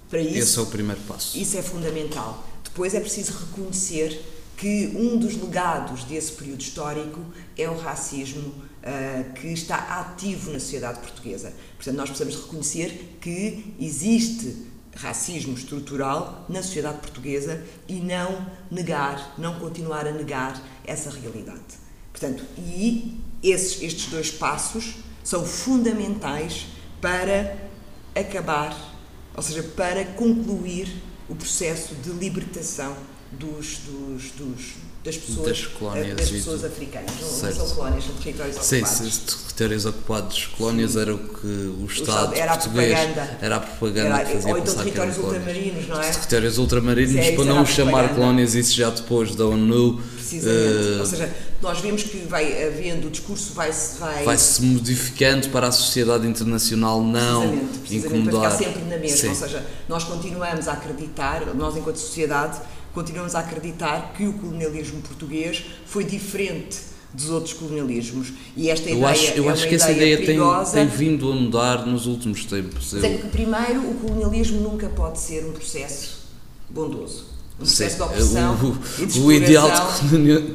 para isso. Esse é o primeiro passo. Isso é fundamental. Depois é preciso reconhecer que um dos legados desse período histórico é o racismo uh, que está ativo na sociedade portuguesa. Portanto, nós precisamos reconhecer que existe racismo estrutural na sociedade portuguesa e não negar, não continuar a negar essa realidade. Portanto, e esses, estes dois passos são fundamentais para acabar, ou seja, para concluir o processo de libertação dos, dos, dos das pessoas, das, colónias das pessoas africanas. Não, não, são colónias, são territórios ocupados. Sim, territórios ocupados, colónias Sim. era o que o Estado, o era português a propaganda. era a propaganda era, que fazia Ou então territórios ultramarinos, não é? Territórios ultramarinos, é, para não chamar colónias, isso já depois da ONU. Precisamente. Uh, Ou seja, nós vemos que vai havendo, o discurso vai-se vai, vai -se modificando para a sociedade internacional não precisamente, precisamente incomodar. Ficar sempre na mesma. Sim. Ou seja, nós continuamos a acreditar, nós enquanto sociedade, continuamos a acreditar que o colonialismo português foi diferente dos outros colonialismos. E esta eu ideia acho, eu é acho que essa ideia tem, tem, vindo a mudar nos últimos tempos. É que, primeiro, o colonialismo nunca pode ser um processo bondoso. Um processo Sim, de opressão o, o ideal de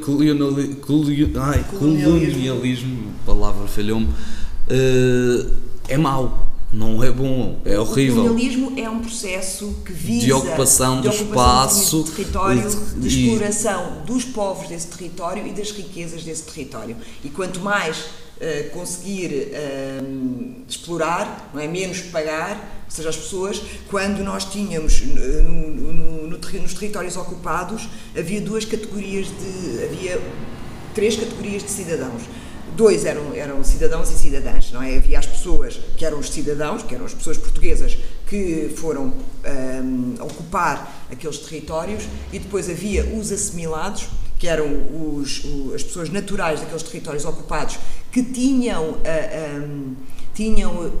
colonialismo, colonialismo, colonialismo palavra falhou-me, uh, é mau não é bom, é horrível. O colonialismo é um processo que visa de ocupação do espaço, de território, de, de exploração dos povos desse território e das riquezas desse território. E quanto mais uh, conseguir uh, explorar, não é menos pagar, ou seja, as pessoas, quando nós tínhamos no, no, no, nos territórios ocupados, havia duas categorias de havia três categorias de cidadãos dois eram, eram cidadãos e cidadãs, não é? Havia as pessoas que eram os cidadãos, que eram as pessoas portuguesas que foram um, ocupar aqueles territórios e depois havia os assimilados, que eram os, as pessoas naturais daqueles territórios ocupados que tinham, uh, um, tinham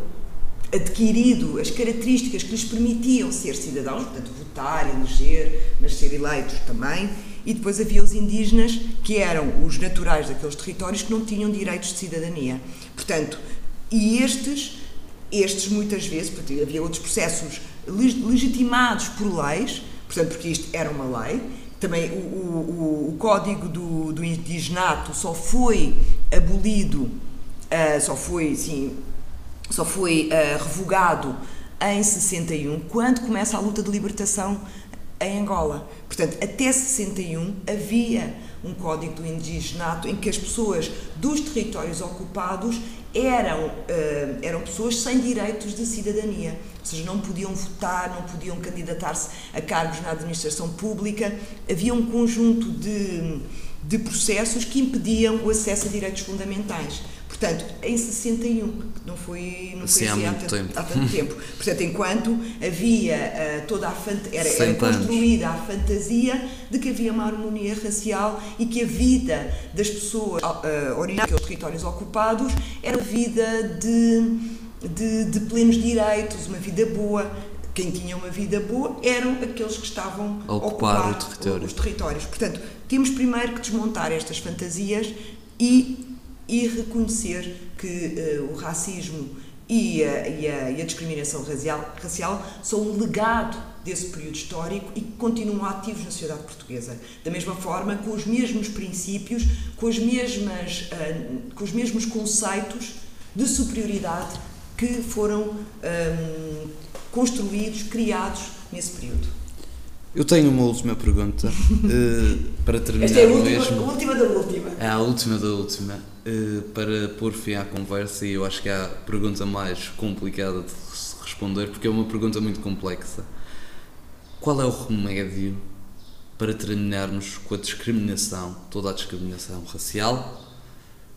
adquirido as características que lhes permitiam ser cidadãos, portanto, votar, eleger, mas ser eleitos também, e depois havia os indígenas, que eram os naturais daqueles territórios que não tinham direitos de cidadania. Portanto, e estes, estes muitas vezes, havia outros processos legitimados por leis, portanto, porque isto era uma lei, também o, o, o código do, do indigenato só foi abolido uh, só foi, sim, só foi uh, revogado em 61, quando começa a luta de libertação em Angola. Portanto, até 61 havia um código do indigenato em que as pessoas dos territórios ocupados eram, uh, eram pessoas sem direitos de cidadania, ou seja, não podiam votar, não podiam candidatar-se a cargos na administração pública, havia um conjunto de, de processos que impediam o acesso a direitos fundamentais. Portanto, em 61, não foi, não foi assim, há, tanto, tempo. há tanto (laughs) tempo. Portanto, enquanto havia uh, toda a era, era construída a fantasia de que havia uma harmonia racial e que a vida das pessoas uh, originárias dos territórios ocupados era vida de, de, de plenos direitos, uma vida boa, quem tinha uma vida boa eram aqueles que estavam a ocupar, ocupar território. os territórios. Portanto, temos primeiro que desmontar estas fantasias e e reconhecer que uh, o racismo e a, e, a, e a, discriminação racial, racial são um legado desse período histórico e que continuam ativos na sociedade portuguesa. Da mesma forma, com os mesmos princípios, com, as mesmas, uh, com os mesmos conceitos de superioridade que foram um, ehm, construídos, criados nesse período. Eu tenho uma última pergunta uh, para terminar Esta é a última, mesmo. Última da última. É a última da última. Uh, para pôr fim à conversa, e eu acho que é a pergunta mais complicada de responder, porque é uma pergunta muito complexa. Qual é o remédio para terminarmos com a discriminação, toda a discriminação racial,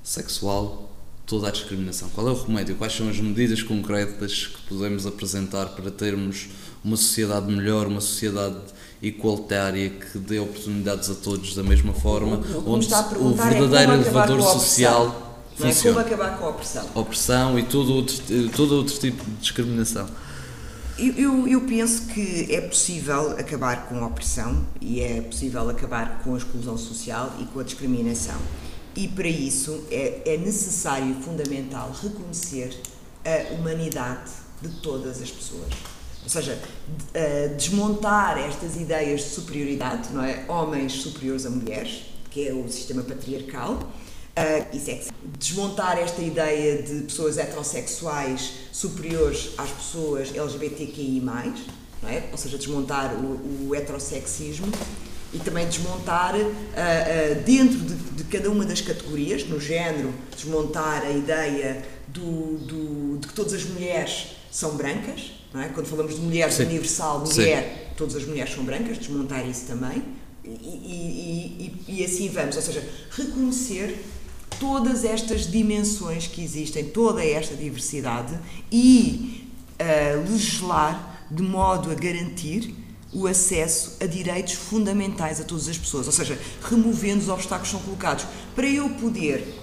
sexual, toda a discriminação? Qual é o remédio? Quais são as medidas concretas que podemos apresentar para termos uma sociedade melhor, uma sociedade igualitária que dê oportunidades a todos da mesma forma, o, onde o é verdadeiro é elevador social é? funciona. Como acabar com a opressão? Opressão e todo outro, todo outro tipo de discriminação. Eu, eu, eu, penso que é possível acabar com a opressão e é possível acabar com a exclusão social e com a discriminação. E para isso é, é necessário e fundamental reconhecer a humanidade de todas as pessoas ou seja, desmontar estas ideias de superioridade, não é? Homens superiores a mulheres, que é o sistema patriarcal, Uh, e sexo. Desmontar esta ideia de pessoas heterossexuais superiores às pessoas LGBTQI, não é? ou seja, desmontar o, o heterossexismo e também desmontar uh, uh, dentro de, de, cada uma das categorias, no género, desmontar a ideia do, do, de que todas as mulheres são brancas, é? Quando falamos de mulher Sim. universal, mulher, Sim. todas as mulheres são brancas, desmontar isso também. E, e, e, e, assim vamos, ou seja, reconhecer todas estas dimensões que existem, toda esta diversidade e uh, legislar de modo a garantir o acesso a direitos fundamentais a todas as pessoas, ou seja, removendo os obstáculos que são colocados. Para eu poder,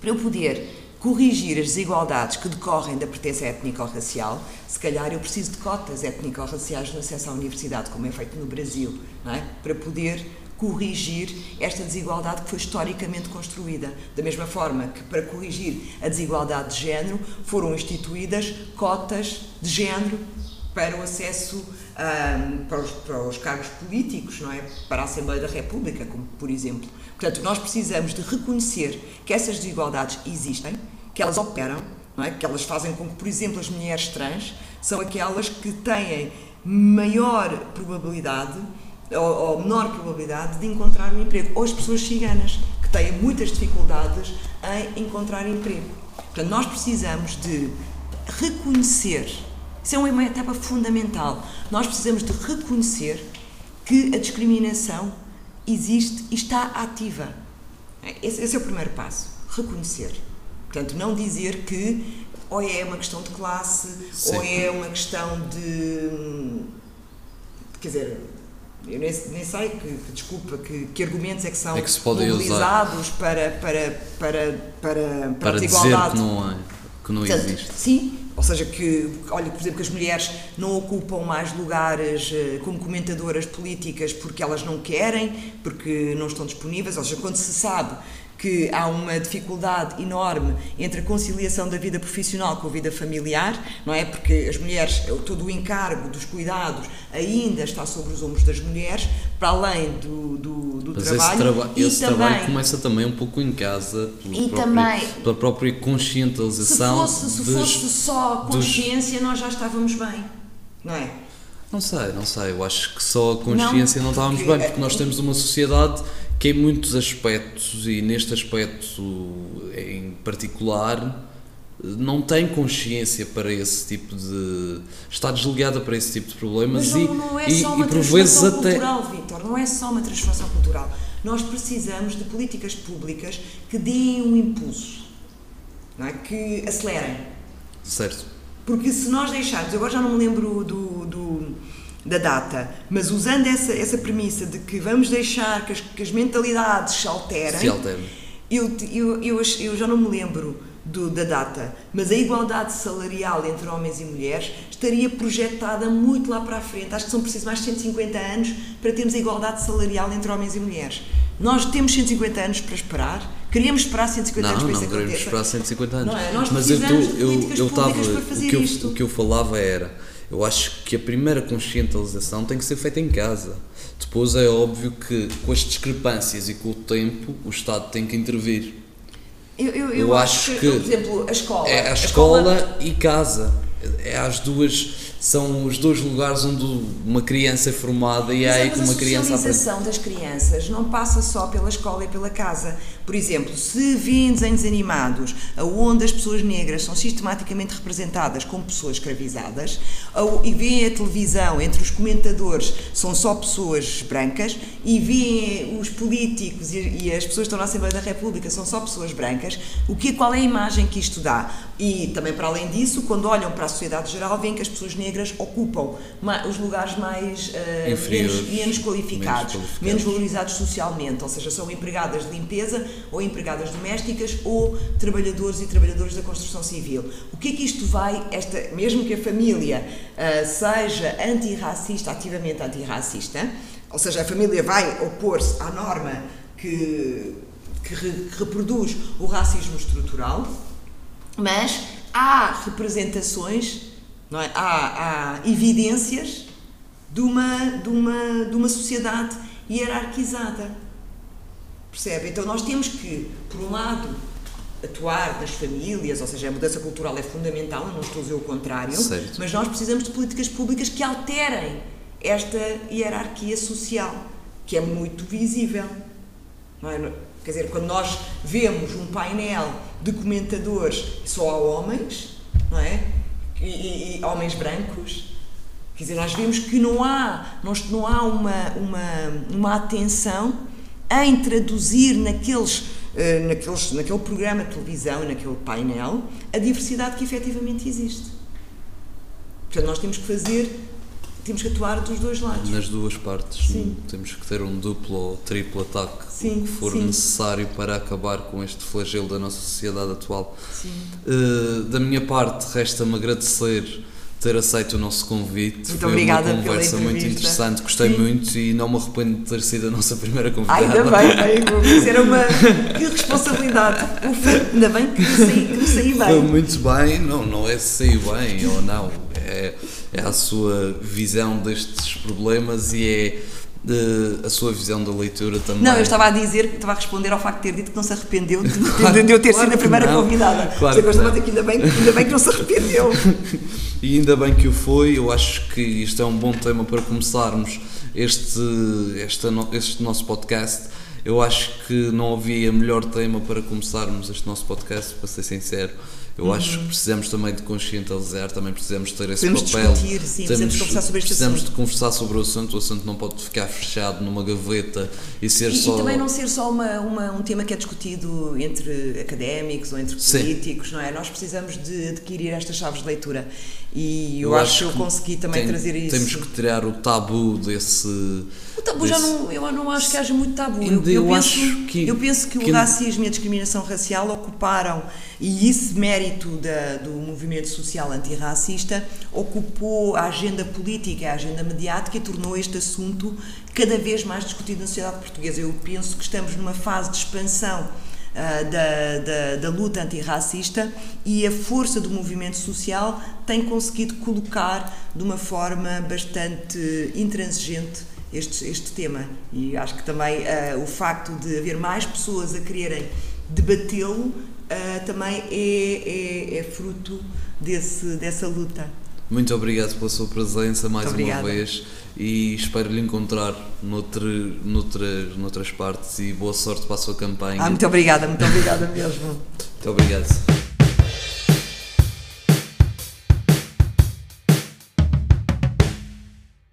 para eu poder corrigir as desigualdades que decorrem da pertença étnica ou racial, se calhar eu preciso de cotas étnico-raciais no acesso à universidade, como é feito no Brasil, é? para poder corrigir esta desigualdade que foi historicamente construída. Da mesma forma que, para corrigir a desigualdade de género, foram instituídas cotas de género para o acesso um, para, os, para, os, cargos políticos, não é? Para a Assembleia da República, como por exemplo. Portanto, nós precisamos de reconhecer que essas desigualdades existem, que elas operam, é? Que elas fazem com que, por exemplo, as mulheres trans são aquelas que têm maior probabilidade ou, ou menor probabilidade de encontrar um emprego, ou as pessoas ciganas, que têm muitas dificuldades em encontrar emprego. Portanto, nós precisamos de reconhecer isso é uma etapa fundamental. Nós precisamos de reconhecer que a discriminação existe e está ativa. Esse, esse é o primeiro passo. Reconhecer. Portanto, não dizer que ou é uma questão de classe, Sim. ou é uma questão de. Quer dizer, eu nem, nem sei que, que desculpa, que, que, argumentos é que são é que mobilizados para, para, para, para, para, para a desigualdade. dizer que não, é, que não Portanto, existe. Sim, ou seja, que, olha, por exemplo, que as mulheres não ocupam mais lugares uh, como comentadoras políticas porque elas não querem, porque não estão disponíveis, ou seja, quando se sabe que há uma dificuldade enorme entre a conciliação da vida profissional com a vida familiar, não é? Porque as mulheres, todo o encargo dos cuidados ainda está sobre os ombros das mulheres, para além do, do, do Mas trabalho. esse, traba e esse também, trabalho começa também um pouco em casa, E próprio- também- pela própria se conscientização fosse, se dos- fosse só dos- consciência, nós já estávamos bem, não é? Não sei, não sei. Eu acho que só a consciência não, estávamos porque- bem, porque nós temos uma sociedade que, em muitos aspectos, e neste aspecto em particular, não tem consciência para esse tipo de. está desligada para esse tipo de problemas Mas e, não, não é e, só e uma vezes transformação até. cultural, Vítor, não é só uma transformação cultural. Nós precisamos de políticas públicas que deem um impulso, não é? que acelerem. Certo. Porque se nós deixarmos, agora já não me lembro do, do- da data, mas usando essa, essa premissa de que vamos deixar que as, que as mentalidades se alterem, Se alterna. eu, eu, eu, eu já não me lembro do- da data, mas a igualdade salarial entre homens e mulheres estaria projetada muito lá para a frente. Acho que são precisos mais de 150 anos para termos a igualdade salarial entre homens e mulheres. Nós temos 150 anos para esperar, queríamos esperar 150 anos Não, para não isso queremos acontecer. esperar 150 anos. Não é? Nós Mas eu, eu, eu públicas estava. O que eu, o que eu falava era. Eu acho que a primeira conscientização tem que ser feita em casa. Depois é óbvio que com as discrepâncias e com o tempo o Estado tem que intervir. Eu, eu, eu Eu acho, acho que, que por exemplo, a escola. É a escola e casa. É as duas. São os dois lugares onde uma criança é formada e é aí que uma a criança aprende. socialização das crianças não passa só pela escola e pela casa. Por exemplo, se vêem desenhos animados onde as pessoas negras são sistematicamente representadas como pessoas escravizadas ou- e veem a televisão entre os comentadores são só pessoas brancas e veem os políticos e, e as pessoas que estão na Assembleia da República são só pessoas brancas, o que, qual é a imagem que isto dá? E também para além disso, quando olham para a sociedade geral, veem que as pessoas negras ocupam ma- os lugares mais Inferiores, menos, menos qualificados, menos qualificados. menos valorizados socialmente, ou seja, são empregadas de limpeza ou empregadas domésticas ou trabalhadores e trabalhadoras da construção civil. O que é que isto vai, esta, mesmo que a família ah, seja antirracista, ativamente antirracista, ou seja, a família vai opor-se à norma que, que, re- que reproduz o racismo estrutural, mas há representações, não é? há, há evidências de uma, de, uma, de uma sociedade hierarquizada. Percebe? Então nós temos que, por um lado, atuar nas famílias, ou seja, a mudança cultural é fundamental, eu não estou a dizer o contrário, Certo. mas nós precisamos de políticas públicas que alterem esta hierarquia social, que é muito visível. É? Quer dizer, quando nós vemos um painel de comentadores só há homens, não é? E, e- e homens brancos, quer dizer, nós vemos que não há, não, não há uma, uma, uma atenção em traduzir naqueles, eh, naqueles, naquele programa de televisão, naquele painel, a diversidade que efetivamente existe. Portanto, nós temos que fazer, temos que atuar dos dois lados. Nas duas partes. Sim. Temos que ter um duplo ou triplo ataque, Sim, que for sim. necessário para acabar com este flagelo da nossa sociedade atual. Sim. Uh, da minha parte, resta-me agradecer ter aceito o nosso convite. Muito Foi obrigada uma pela conversa muito interessante, gostei Sim. muito e não me arrependo de ter sido a nossa (laughs) primeira convidada. Ai, ainda bem, bem, era uma. Que responsabilidade. Ainda bem que me saí, que me saí Foi bem. muito bem, não, não é se saiu bem ou não, é, é a sua visão destes problemas e é eh, a sua visão da leitura também. Não, eu estava a dizer, estava a responder ao facto de ter dito que não se arrependeu de, Claro- de eu ter claro sido a primeira não. convidada. Claro Você gosta que ainda bem, ainda bem que não se arrependeu. (laughs) E ainda bem que o foi, eu acho que isto é um bom tema para começarmos este, este, este nosso podcast. Eu acho que não havia melhor tema para começarmos este nosso podcast, para ser sincero. Eu acho que precisamos também de conscientizar, também precisamos ter esse Precisamos papel. discutir, sim, precisamos conversar sobre este precisamos assunto. de conversar sobre o assunto, o assunto não pode ficar fechado numa gaveta e ser E, só. e também não ser só uma, uma- um tema que é discutido entre académicos ou entre Sim. políticos, não é? Nós precisamos de adquirir estas chaves de leitura. E eu, Eu acho que eu consegui também tem- trazer isso. Temos que tirar o tabu desse. Tabu já não, eu não acho que haja muito tabu. Eu, eu eu penso, que- eu penso que, que- o racismo e a discriminação racial ocuparam, e isso mérito da, do movimento social antirracista, ocupou a agenda política, a agenda mediática e tornou este assunto cada vez mais discutido na sociedade portuguesa. Eu penso que estamos numa fase de expansão uh, da, da, da, luta antirracista e a força do movimento social tem conseguido colocar de uma forma bastante intransigente este, este tema. E acho que também uh, o facto de haver mais pessoas a quererem debatê-lo uh, também é, é, é fruto desse, dessa luta. Muito obrigado pela sua presença mais uma vez e espero lhe encontrar noutre, noutras, noutras partes e boa sorte para a sua campanha. Ah, muito obrigada, muito obrigada mesmo. Muito obrigado.